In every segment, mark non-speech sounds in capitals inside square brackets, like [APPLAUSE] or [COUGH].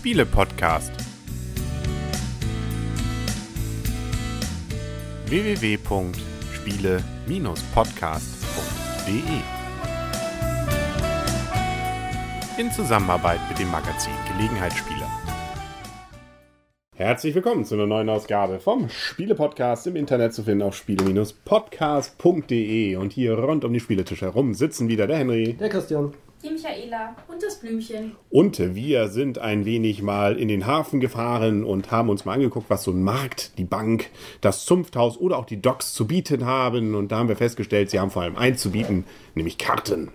Spiele-Podcast. www.spiele-podcast.de In Zusammenarbeit mit dem Magazin Gelegenheitsspieler. Herzlich willkommen zu einer neuen Ausgabe vom Spiele-Podcast im Internet zu finden auf spiele-podcast.de. Und hier rund um die Spieletisch herum sitzen wieder der Henry, Der Christian. Die Michaela und das Blümchen. Und wir sind ein wenig mal in den Hafen gefahren und haben uns mal angeguckt, was so ein Markt, die Bank, das Zunfthaus oder auch die Docks zu bieten haben. Und da haben wir festgestellt, sie haben vor allem eins zu bieten, nämlich Karten.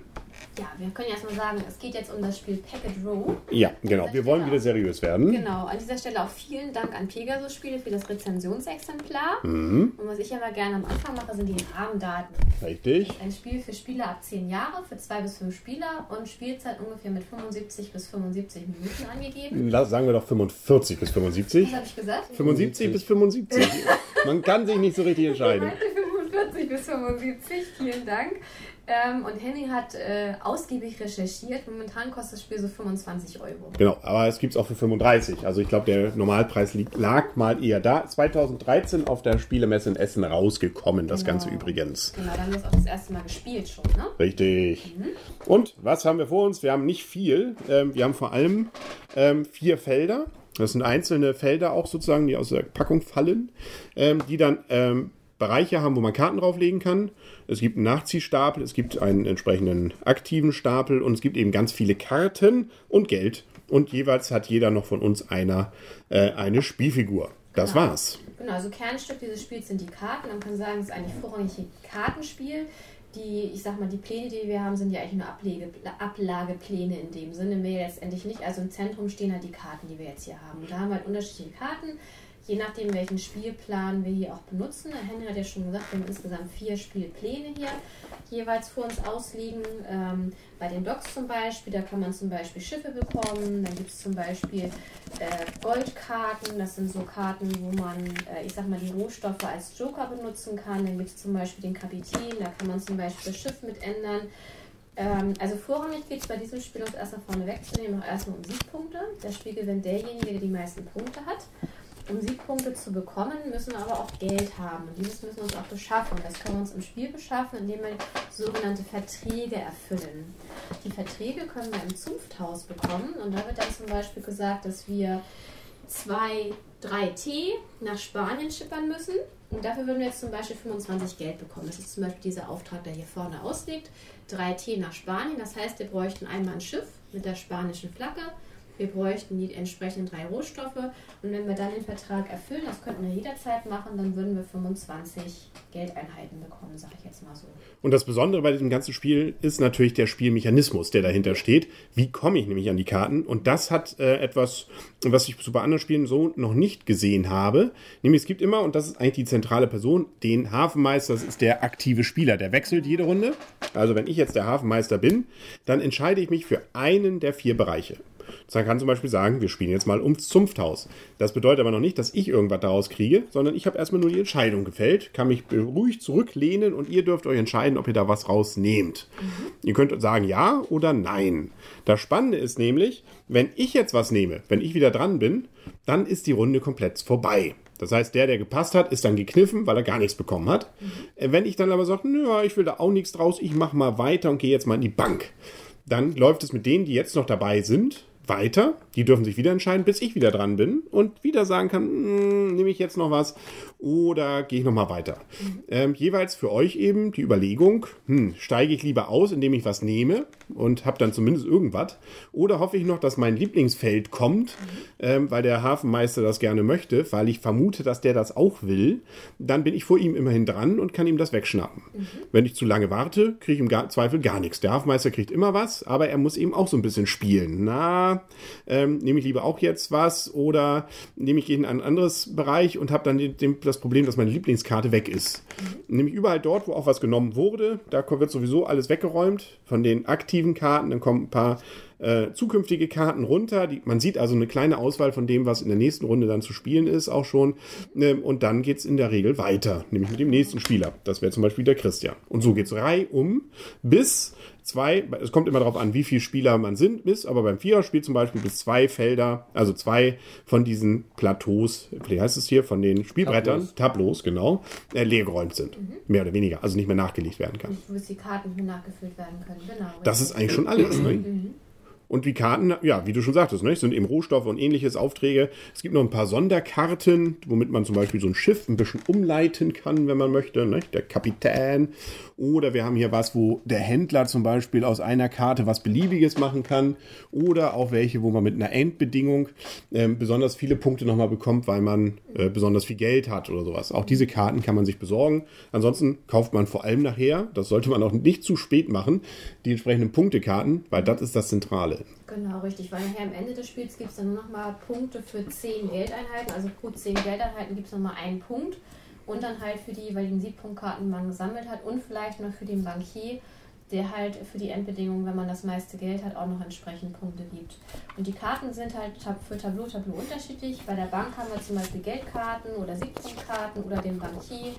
Ja, wir können erstmal sagen, es geht jetzt um das Spiel Packet Row. Ja, genau. Wir wollen wieder seriös werden. Genau, an dieser Stelle auch vielen Dank an Pegasus Spiele für das Rezensionsexemplar. Mhm. Und was ich aber gerne am Anfang mache, sind die Rahmendaten. Richtig. Ein Spiel für Spieler ab 10 Jahre, für 2 bis 5 Spieler und Spielzeit ungefähr mit 75 bis 75 Minuten angegeben. La- Sagen wir doch 45 bis 75. Was habe ich gesagt? 75 bis 75. [LAUGHS] Man kann sich nicht so richtig Ich entscheiden. meinte 45 bis 75, vielen Dank. Ähm, und Henny hat äh, ausgiebig recherchiert. Momentan kostet das Spiel so 25 Euro. Genau, aber es gibt es auch für 35. Also ich glaube, der Normalpreis liegt, lag mal eher da. 2013 auf der Spielemesse in Essen rausgekommen, das Genau. Ganze übrigens. Genau, da haben wir es auch das erste Mal gespielt schon, ne? Richtig. Und was haben wir vor uns? Wir haben nicht viel. Ähm, wir haben vor allem ähm, vier Felder. Das sind einzelne Felder auch sozusagen, die aus der Packung fallen, ähm, die dann ähm, Bereiche haben, wo man Karten drauflegen kann. Es gibt einen Nachziehstapel, es gibt einen entsprechenden aktiven Stapel und es gibt eben ganz viele Karten und Geld. Und jeweils hat jeder noch von uns einer äh, eine Spielfigur. Das Genau. war's. Genau, also Kernstück dieses Spiels sind die Karten. Man kann sagen, es ist eigentlich vorrangig ein Kartenspiel. Die, ich sag mal, die Pläne, die wir haben, sind ja eigentlich nur Ablege, Ablagepläne in dem Sinne, mehr letztendlich nicht. Also im Zentrum stehen halt die Karten, die wir jetzt hier haben. Und da haben wir halt unterschiedliche Karten, je nachdem, welchen Spielplan wir hier auch benutzen. Der Henry hat ja schon gesagt, wir haben insgesamt vier Spielpläne hier jeweils vor uns ausliegen. Ähm, bei den Docks zum Beispiel, da kann man zum Beispiel Schiffe bekommen. Dann gibt es zum Beispiel äh, Goldkarten. Das sind so Karten, wo man, äh, ich sag mal, die Rohstoffe als Joker benutzen kann. Dann gibt es zum Beispiel den Kapitän. Da kann man zum Beispiel das Schiff mit ändern. Ähm, also vorrangig geht es bei diesem Spiel, es erstmal vorne wegzunehmen, auch erstmal um Siegpunkte. Das Spiel gewinnt derjenige, der die meisten Punkte hat. Um Siegpunkte zu bekommen, müssen wir aber auch Geld haben. Und dieses müssen wir uns auch beschaffen. Das können wir uns im Spiel beschaffen, indem wir sogenannte Verträge erfüllen. Die Verträge können wir im Zunfthaus bekommen. Und da wird dann zum Beispiel gesagt, dass wir zwei, drei Tee nach Spanien schippern müssen. Und dafür würden wir jetzt zum Beispiel 25 Geld bekommen. Das ist zum Beispiel dieser Auftrag, der hier vorne ausliegt. Drei Tee nach Spanien. Das heißt, wir bräuchten einmal ein Schiff mit der spanischen Flagge. Wir bräuchten die entsprechenden drei Rohstoffe. Und wenn wir dann den Vertrag erfüllen, das könnten wir jederzeit machen, dann würden wir 25 Geldeinheiten bekommen, sage ich jetzt mal so. Und das Besondere bei diesem ganzen Spiel ist natürlich der Spielmechanismus, der dahinter steht. Wie komme ich nämlich an die Karten? Und das hat äh, etwas, was ich bei anderen Spielen so noch nicht gesehen habe. Nämlich es gibt immer, und das ist eigentlich die zentrale Person, den Hafenmeister, das ist der aktive Spieler. Der wechselt jede Runde. Also wenn ich jetzt der Hafenmeister bin, dann entscheide ich mich für einen der vier Bereiche. Man kann zum Beispiel sagen, wir spielen jetzt mal ums Zunfthaus. Das bedeutet aber noch nicht, dass ich irgendwas daraus kriege, sondern ich habe erstmal nur die Entscheidung gefällt, kann mich ruhig zurücklehnen und ihr dürft euch entscheiden, ob ihr da was rausnehmt. Ihr könnt sagen ja oder nein. Das Spannende ist nämlich, wenn ich jetzt was nehme, wenn ich wieder dran bin, dann ist die Runde komplett vorbei. Das heißt, der, der gepasst hat, ist dann gekniffen, weil er gar nichts bekommen hat. Äh, Wenn ich dann aber sage, nö, ich will da auch nichts draus, ich mache mal weiter und gehe jetzt mal in die Bank, dann läuft es mit denen, die jetzt noch dabei sind, weiter. Die dürfen sich wieder entscheiden, bis ich wieder dran bin und wieder sagen kann, "Hm, nehme ich jetzt noch was oder gehe ich noch mal weiter. Ähm, jeweils für euch eben die Überlegung, hm, steige ich lieber aus, indem ich was nehme und habe dann zumindest irgendwas oder hoffe ich noch, dass mein Lieblingsfeld kommt, ähm, weil der Hafenmeister das gerne möchte, weil ich vermute, dass der das auch will, dann bin ich vor ihm immerhin dran und kann ihm das wegschnappen. Wenn ich zu lange warte, kriege ich im Zweifel gar nichts. Der Hafenmeister kriegt immer was, aber er muss eben auch so ein bisschen spielen. Na, ähm, nehme ich lieber auch jetzt was oder nehme ich in ein anderes Bereich und habe dann den, den, das Problem, dass meine Lieblingskarte weg ist. Nämlich überall dort, wo auch was genommen wurde, da wird sowieso alles weggeräumt von den aktiven Karten, dann kommen ein paar äh, zukünftige Karten runter. Die, man sieht also eine kleine Auswahl von dem, was in der nächsten Runde dann zu spielen ist, auch schon. Ähm, und dann geht es in der Regel weiter, nämlich mit dem nächsten Spieler. Das wäre zum Beispiel der Christian. Und so geht es reihum bis zwei, es kommt immer darauf an, wie viele Spieler man sind, ist, aber beim Viererspiel zum Beispiel bis zwei Felder, also zwei von diesen Plateaus, wie heißt es hier, von den Spielbrettern, Tableaus, genau, äh, leergeräumt sind. Mhm. Mehr oder weniger, also nicht mehr nachgelegt werden kann. Wo die Karten nicht nachgefüllt werden können, genau. Das ist eigentlich schon alles, ne? Mhm. Und die Karten, ja, wie du schon sagtest, ne, sind eben Rohstoffe und ähnliches Aufträge. Es gibt noch ein paar Sonderkarten, womit man zum Beispiel so ein Schiff ein bisschen umleiten kann, wenn man möchte. Ne? Der Kapitän. Oder wir haben hier was, wo der Händler zum Beispiel aus einer Karte was Beliebiges machen kann. Oder auch welche, wo man mit einer Endbedingung äh, besonders viele Punkte nochmal bekommt, weil man äh, besonders viel Geld hat oder sowas. Auch diese Karten kann man sich besorgen. Ansonsten kauft man vor allem nachher, das sollte man auch nicht zu spät machen, die entsprechenden Punktekarten, weil das ist das Zentrale. Rolle. Genau, richtig, weil nachher am Ende des Spiels gibt es dann nur noch mal Punkte für 10 Geldeinheiten. Also pro 10 Geldeinheiten gibt es nochmal einen Punkt. Und dann halt für die jeweiligen Siebpunktkarten, die man gesammelt hat. Und vielleicht noch für den Bankier der halt für die Endbedingungen, wenn man das meiste Geld hat, auch noch entsprechend Punkte gibt. Und die Karten sind halt für Tableau Tableau unterschiedlich. Bei der Bank haben wir zum Beispiel Geldkarten oder Siegpunktkarten oder den Bankier.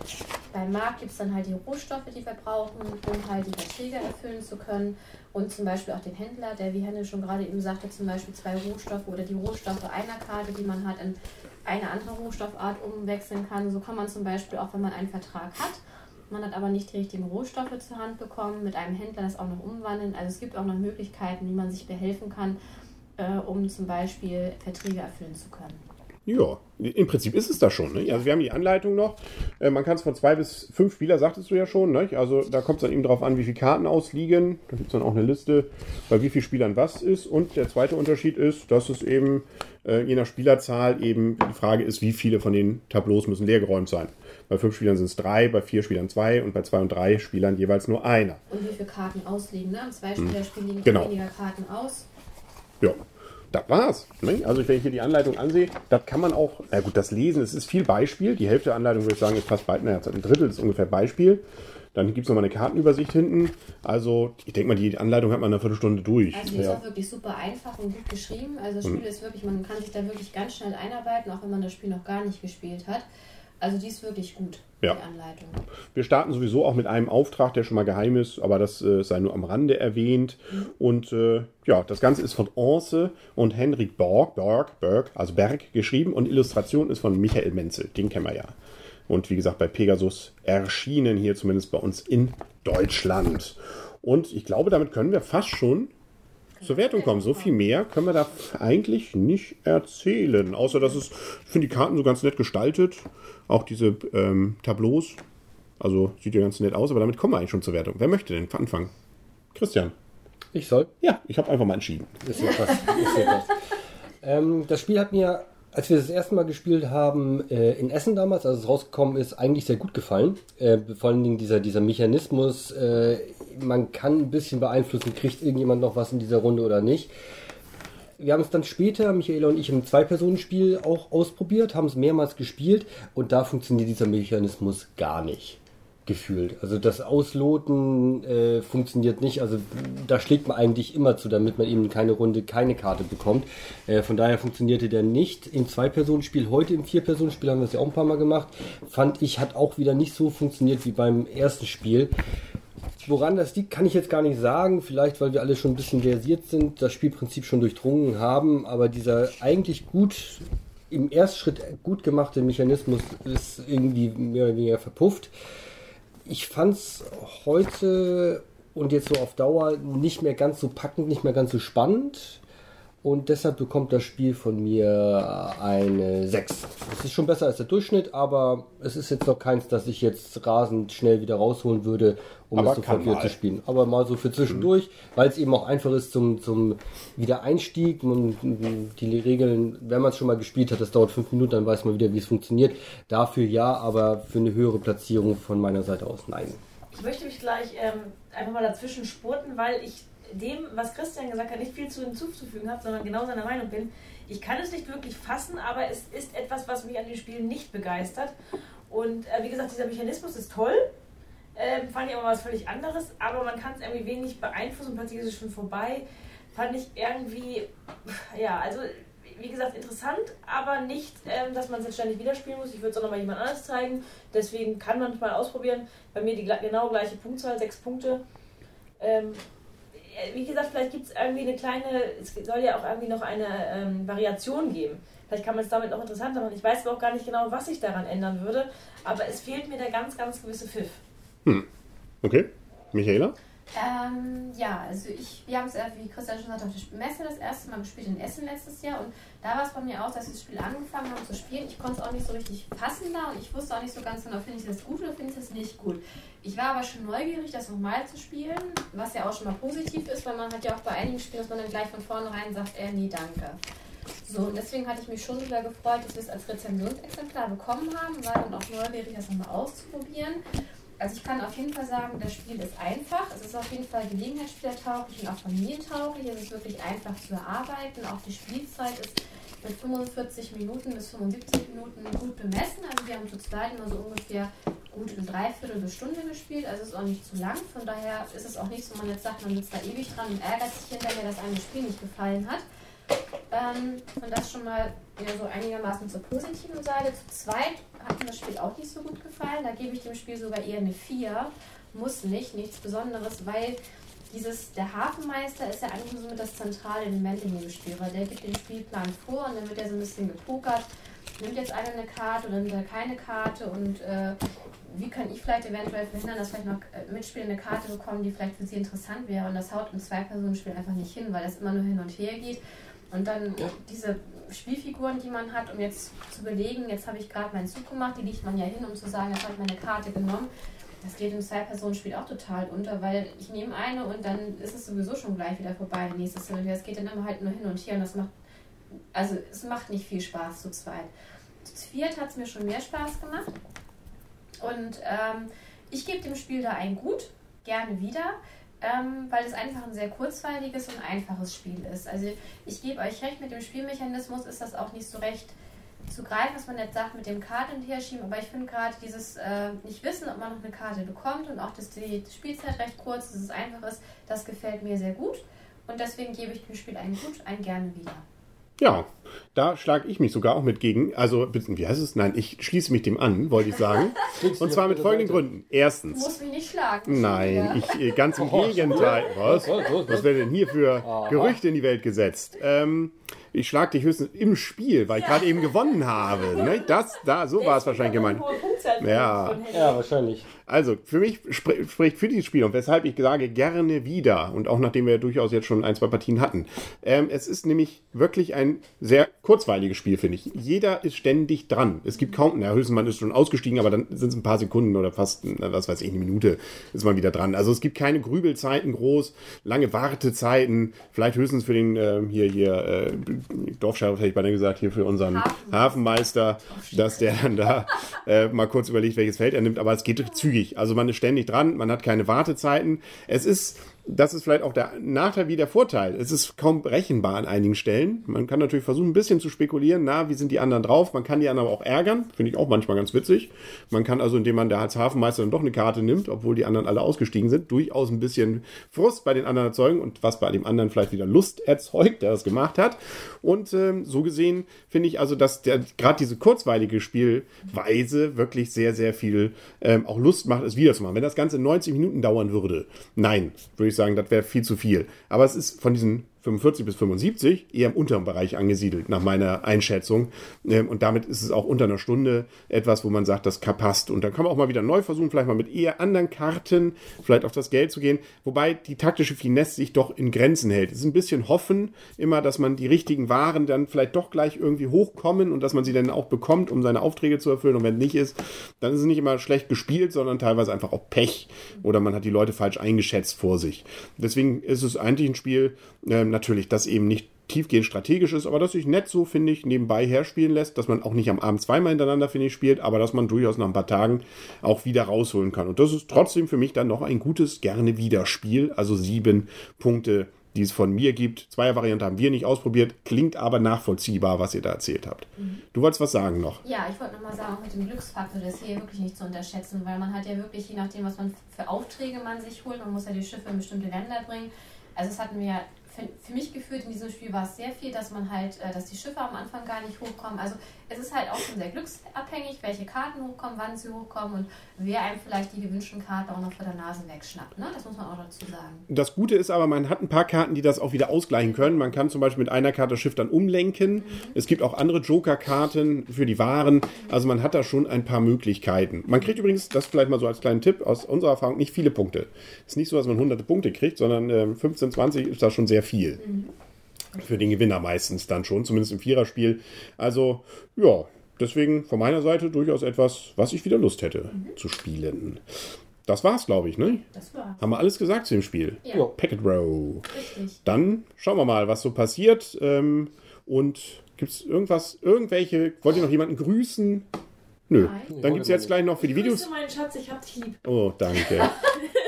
Beim Markt gibt es dann halt die Rohstoffe, die wir brauchen, um halt die Verträge erfüllen zu können. Und zum Beispiel auch den Händler, der, wie Henne schon gerade eben sagte, zum Beispiel zwei Rohstoffe oder die Rohstoffe einer Karte, die man hat, in eine andere Rohstoffart umwechseln kann. So kann man zum Beispiel auch, wenn man einen Vertrag hat, man hat aber nicht die richtigen Rohstoffe zur Hand bekommen, mit einem Händler das auch noch umwandeln. Also es gibt auch noch Möglichkeiten, wie man sich behelfen kann, äh, um zum Beispiel Verträge erfüllen zu können. Ja, im Prinzip ist es das schon. Ne? Also wir haben die Anleitung noch. Äh, man kann es von zwei bis fünf Spieler, sagtest du ja schon. Ne? Also da kommt es dann eben darauf an, wie viele Karten ausliegen. Da gibt es dann auch eine Liste, bei wie vielen Spielern was ist. Und der zweite Unterschied ist, dass es eben äh, je nach Spielerzahl eben die Frage ist, wie viele von den Tableaus müssen leergeräumt sein. Bei fünf Spielern sind es drei, bei vier Spielern zwei und bei zwei und drei Spielern jeweils nur einer. Und wie viele Karten ausliegen, ne? Zwei Spielerspiel liegen genau. weniger Karten aus. Ja. Das war's. Ne? Also wenn ich hier die Anleitung ansehe, das kann man auch, na gut, das Lesen, es ist viel Beispiel. Die Hälfte der Anleitung würde ich sagen, ist fast bald, naja, ein Drittel ist ungefähr Beispiel. Dann gibt es nochmal eine Kartenübersicht hinten. Also ich denke mal, die Anleitung hat man eine Viertelstunde durch. Also die ja. ist auch wirklich super einfach und gut geschrieben. Also das Spiel mhm. ist wirklich, man kann sich da wirklich ganz schnell einarbeiten, auch wenn man das Spiel noch gar nicht gespielt hat. Also die ist wirklich gut, ja. die Anleitung. Wir starten sowieso auch mit einem Auftrag, der schon mal geheim ist, aber das äh, sei nur am Rande erwähnt. Mhm. Und äh, ja, das Ganze ist von Anse und Henrik Borg, Berg, Berg, also Berg geschrieben und Illustration ist von Michael Menzel, den kennen wir ja. Und wie gesagt, bei Pegasus erschienen hier zumindest bei uns in Deutschland. Und ich glaube, damit können wir fast schon zur Wertung kommen. So viel mehr können wir da eigentlich nicht erzählen. Außer, dass es, ich finde die Karten so ganz nett gestaltet. Auch diese ähm, Tableaus. Also sieht ja ganz nett aus, aber damit kommen wir eigentlich schon zur Wertung. Wer möchte denn anfangen? Christian. Ich soll? Ja, ich habe einfach mal entschieden. Ist ja was. Ist ja was. Ähm, das Spiel hat mir, als wir das erste Mal gespielt haben, äh, in Essen damals, als es rausgekommen ist, eigentlich sehr gut gefallen. Äh, vor allen Dingen dieser, dieser Mechanismus, äh, man kann ein bisschen beeinflussen, kriegt irgendjemand noch was in dieser Runde oder nicht. Wir haben es dann später, Michaela und ich, im Zwei-Personen-Spiel auch ausprobiert, haben es mehrmals gespielt und da funktioniert dieser Mechanismus gar nicht gefühlt. Also das Ausloten äh, funktioniert nicht. Also da schlägt man eigentlich immer zu, damit man eben keine Runde, keine Karte bekommt. Äh, von daher funktionierte der nicht im Zwei-Personen-Spiel. Heute im Vier-Personen-Spiel haben wir es ja auch ein paar Mal gemacht. Fand ich, hat auch wieder nicht so funktioniert wie beim ersten Spiel. Woran das liegt, kann ich jetzt gar nicht sagen. Vielleicht, weil wir alle schon ein bisschen versiert sind, das Spielprinzip schon durchdrungen haben. Aber dieser eigentlich gut im Erstschritt gut gemachte Mechanismus ist irgendwie mehr oder weniger verpufft. Ich fand es heute und jetzt so auf Dauer nicht mehr ganz so packend, nicht mehr ganz so spannend und deshalb bekommt das Spiel von mir eine 6. Es ist schon besser als der Durchschnitt, aber es ist jetzt noch keins, das ich jetzt rasend schnell wieder rausholen würde, um aber es sofort wieder zu spielen. Aber mal so für zwischendurch, mhm. weil es eben auch einfach ist zum, zum Wiedereinstieg. Und die Regeln, wenn man es schon mal gespielt hat, das dauert fünf Minuten, dann weiß man wieder, wie es funktioniert. Dafür ja, aber für eine höhere Platzierung von meiner Seite aus nein. Ich möchte mich gleich ähm, einfach mal dazwischen spurten, weil ich dem, was Christian gesagt hat, nicht viel zu hinzuzufügen habe, sondern genau seiner Meinung bin. Ich kann es nicht wirklich fassen, aber es ist etwas, was mich an den Spielen nicht begeistert. Und äh, wie gesagt, dieser Mechanismus ist toll. Äh, fand ich aber was völlig anderes, aber man kann es irgendwie wenig beeinflussen, plötzlich ist es schon vorbei. fand ich irgendwie, ja, also wie gesagt, interessant, aber nicht, ähm, dass man es jetzt ständig wieder spielen muss. Ich würde es auch nochmal jemand anderes zeigen. Deswegen kann man es mal ausprobieren. Bei mir die genau gleiche Punktzahl, sechs Punkte. Ähm, äh, wie gesagt, vielleicht gibt es irgendwie eine kleine, es soll ja auch irgendwie noch eine ähm, Variation geben. Vielleicht kann man es damit auch interessanter machen. Ich weiß aber auch gar nicht genau, was sich daran ändern würde. Aber es fehlt mir der ganz, ganz gewisse Pfiff. Hm. Okay. Michaela? Ähm, ja, also ich, wir haben es, wie Christian schon sagte, auf der Messe das erste Mal gespielt in Essen letztes Jahr und da war es bei mir auch, dass wir das Spiel angefangen haben zu spielen. Ich konnte es auch nicht so richtig fassen da und ich wusste auch nicht so ganz genau, finde ich das gut oder finde ich das nicht gut. Ich war aber schon neugierig, das nochmal zu spielen, was ja auch schon mal positiv ist, weil man hat ja auch bei einigen Spielen, dass man dann gleich von vornherein sagt, äh, nee, danke. So, und deswegen hatte ich mich schon wieder gefreut, dass wir es als Rezensionsexemplar bekommen haben, war dann auch neugierig, das nochmal auszuprobieren. Also ich kann auf jeden Fall sagen, das Spiel ist einfach. Es ist auf jeden Fall gelegenheitsspielertauglich und auch familientauglich. Es ist wirklich einfach zu erarbeiten. Auch die Spielzeit ist mit 45 Minuten bis 75 Minuten gut bemessen. Also wir haben zu zweit immer so ungefähr gut eine Dreiviertel bis Stunde gespielt. Also es ist auch nicht zu lang. Von daher ist es auch nichts, wo man jetzt sagt, man sitzt da ewig dran und ärgert sich hinterher, dass einem das Spiel nicht gefallen hat. Ähm, und das schon mal ja, so einigermaßen zur positiven Seite. Zu zweit hat mir das Spiel auch nicht so gut gefallen. Da gebe ich dem Spiel sogar eher eine 4. Muss nicht, nichts Besonderes, weil dieses, der Hafenmeister ist ja eigentlich nur so mit das zentrale Element in dem Spiel, weil der gibt den Spielplan vor und dann wird er so ein bisschen gepokert. Nimmt jetzt einer eine Karte oder nimmt er keine Karte und äh, wie kann ich vielleicht eventuell verhindern, dass vielleicht noch äh, Mitspieler eine Karte bekommen, die vielleicht für sie interessant wäre und das haut im Zwei-Personen-Spiel einfach nicht hin, weil das immer nur hin und her geht. Und dann ja. diese Spielfiguren, die man hat, um jetzt zu belegen, jetzt habe ich gerade meinen Zug gemacht, die liegt man ja hin, um zu sagen, jetzt habe ich meine Karte genommen. Das geht im Zwei-Personen-Spiel auch total unter, weil ich nehme eine und dann ist es sowieso schon gleich wieder vorbei, nächstes Hin und geht dann immer halt nur hin und her und das macht, also es macht nicht viel Spaß zu zweit. Zu viert hat es mir schon mehr Spaß gemacht und ähm, ich gebe dem Spiel da ein Gut, gerne wieder ähm, weil es einfach ein sehr kurzweiliges und einfaches Spiel ist. Also ich gebe euch recht, mit dem Spielmechanismus ist das auch nicht so recht zu greifen, was man jetzt sagt mit dem Karten hinschieben, aber ich finde gerade dieses äh, nicht wissen, ob man noch eine Karte bekommt und auch, dass die Spielzeit recht kurz, dass es einfach ist, das gefällt mir sehr gut und deswegen gebe ich dem Spiel ein Gut, ein gerne wieder. Ja, da schlage ich mich sogar auch mit gegen. Also, wie heißt es? Nein, ich schließe mich dem an, wollte ich sagen. [LAUGHS] Und zwar mit folgenden Gründen. Erstens. Du musst mich nicht schlagen. Nein, ich äh, ganz im oh, Gegenteil. Was? Was werden denn hier für Gerüchte in die Welt gesetzt? Ähm, ich schlage dich höchstens im Spiel, weil ich gerade eben gewonnen habe. Ne? Das, da, so war es wahrscheinlich gemeint. Ja. ja, wahrscheinlich. Also, für mich sp spricht für dieses Spiel und weshalb ich sage, gerne wieder und auch nachdem wir durchaus jetzt schon ein, zwei Partien hatten. Ähm, es ist nämlich wirklich ein sehr kurzweiliges Spiel, finde ich. Jeder ist ständig dran. Es gibt kaum, na, höchstens man ist schon ausgestiegen, aber dann sind es ein paar Sekunden oder fast, was weiß ich, eine Minute ist man wieder dran. Also es gibt keine Grübelzeiten groß, lange Wartezeiten, vielleicht höchstens für den äh, hier, hier, äh, Dorfscharf hätte ich beinahe gesagt, hier für unseren Hafen. Hafenmeister, dass der dann da äh, mal kurz überlegt, welches Feld er nimmt, aber es geht zügig. Also man ist ständig dran, man hat keine Wartezeiten. Es ist das ist vielleicht auch der Nachteil wie der Vorteil. Es ist kaum berechenbar an einigen Stellen. Man kann natürlich versuchen, ein bisschen zu spekulieren, na, wie sind die anderen drauf? Man kann die anderen auch ärgern. Finde ich auch manchmal ganz witzig. Man kann also, indem man da als Hafenmeister dann doch eine Karte nimmt, obwohl die anderen alle ausgestiegen sind, durchaus ein bisschen Frust bei den anderen erzeugen und was bei dem anderen vielleicht wieder Lust erzeugt, der das gemacht hat. Und ähm, so gesehen finde ich also, dass gerade diese kurzweilige Spielweise wirklich sehr, sehr viel ähm, auch Lust macht, es wieder zu machen. Wenn das Ganze 90 Minuten dauern würde, nein, würde ich sagen, das wäre viel zu viel. Aber es ist von diesen 45 bis 75 eher im unteren Bereich angesiedelt, nach meiner Einschätzung. Ähm, und damit ist es auch unter einer Stunde etwas, wo man sagt, das passt. Und dann kann man auch mal wieder neu versuchen, vielleicht mal mit eher anderen Karten, vielleicht auf das Geld zu gehen. Wobei die taktische Finesse sich doch in Grenzen hält. Es ist ein bisschen hoffen immer, dass man die richtigen Waren dann vielleicht doch gleich irgendwie hochkommen und dass man sie dann auch bekommt, um seine Aufträge zu erfüllen. Und wenn nicht ist, dann ist es nicht immer schlecht gespielt, sondern teilweise einfach auch Pech. Oder man hat die Leute falsch eingeschätzt vor sich. Deswegen ist es eigentlich ein Spiel, ähm, natürlich, das eben nicht tiefgehend strategisch ist, aber das sich nett so, finde ich, nebenbei herspielen lässt, dass man auch nicht am Abend zweimal hintereinander, finde ich, spielt, aber dass man durchaus nach ein paar Tagen auch wieder rausholen kann. Und das ist trotzdem für mich dann noch ein gutes, gerne wieder Spiel. Also sieben Punkte, die es von mir gibt. Zwei Varianten haben wir nicht ausprobiert, klingt aber nachvollziehbar, was ihr da erzählt habt. Mhm. Du wolltest was sagen noch? Ja, ich wollte nochmal sagen, auch mit dem Glücksfaktor, das ist hier wirklich nicht zu unterschätzen, weil man hat ja wirklich, je nachdem, was man für Aufträge man sich holt, man muss ja die Schiffe in bestimmte Länder bringen. Also es hatten wir für, für mich gefühlt in diesem Spiel war es sehr viel, dass man halt, äh, dass die Schiffe am Anfang gar nicht hochkommen. Also es ist halt auch schon sehr glücksabhängig, welche Karten hochkommen, wann sie hochkommen und wer einem vielleicht die gewünschten Karten auch noch vor der Nase wegschnappt. Ne? Das muss man auch dazu sagen. Das Gute ist aber, man hat ein paar Karten, die das auch wieder ausgleichen können. Man kann zum Beispiel mit einer Karte das Schiff dann umlenken. Es gibt auch andere Joker-Karten für die Waren. Also man hat da schon ein paar Möglichkeiten. Man kriegt übrigens, das vielleicht mal so als kleinen Tipp aus unserer Erfahrung, nicht viele Punkte. Es ist nicht so, dass man hunderte Punkte kriegt, sondern äh, 15, 20 ist da schon sehr viel. Für den Gewinner meistens dann schon, zumindest im Viererspiel. Also, ja, deswegen von meiner Seite durchaus etwas, was ich wieder Lust hätte zu spielen. Das war's, glaube ich, ne? Das war Haben wir alles gesagt zu dem Spiel? Ja. Packet Row. richtig. Dann schauen wir mal, was so passiert. Ähm, und gibt es irgendwas, irgendwelche, wollt ihr noch jemanden grüßen? Nö. Nein. Dann gibt es jetzt gleich noch für die Videos. Grüße meinen Schatz, ich hab dich lieb. Oh, danke.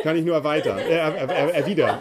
Kann ich nur erweitern. Äh, äh, äh, erwidern.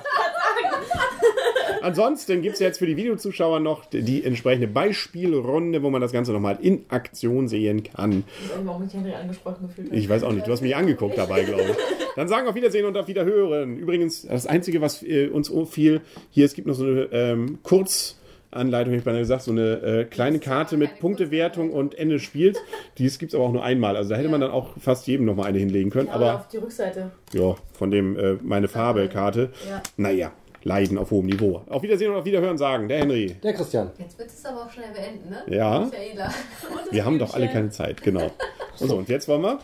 Ansonsten gibt es jetzt für die Videozuschauer noch die, entsprechende Beispielrunde, wo man das Ganze nochmal in Aktion sehen kann. Ich weiß nicht, warum ich Henry angesprochen gefühlt habe. Ich weiß auch nicht, du hast mich angeguckt dabei, glaube ich. Dann sagen wir auf Wiedersehen und auf Wiederhören. Übrigens, das Einzige, was äh, uns fiel, hier, es gibt noch so eine ähm, Kurzanleitung, ich beinahe gesagt, so eine äh, kleine Karte mit Punktewertung und Ende des Spiels. Dies gibt es aber auch nur einmal. Also da hätte man dann auch fast jedem nochmal eine hinlegen können. Aber Aber auf die Rückseite. ja, von dem äh, meine Farbe-Karte. Ja. Naja, Leiden auf hohem Niveau. Auf Wiedersehen und auf Wiederhören sagen, der Henry. Der Christian. Jetzt wird es aber auch schnell beenden, ne? Ja. [LAUGHS] Wir haben doch alle keine Zeit, genau. Und [LAUGHS] so, und jetzt wollen wir.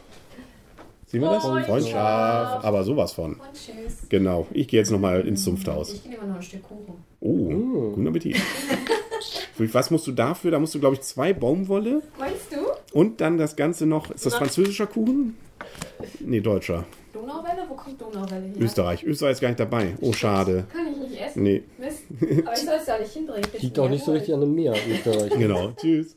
Sehen wir das? Freundschaft. Freundschaft. Aber sowas von. Und tschüss. Genau. Ich gehe jetzt nochmal ins Sumpfhaus. Ich nehme mal noch ein Stück Kuchen. Oh, guten Appetit. [LAUGHS] Was musst du dafür? Da musst du, glaube ich, zwei Baumwolle Meinst du? und dann das Ganze noch. Ist das französischer Kuchen? Nee, deutscher. Donauwelle? Wo kommt Donauwelle her? Österreich. Österreich ist gar nicht dabei. Oh, schade. Kann ich Nee, Mist. Aber ich soll es ja nicht hinbringen. Liegt auch nicht so richtig an dem Meer, Österreich. genau. Tschüss.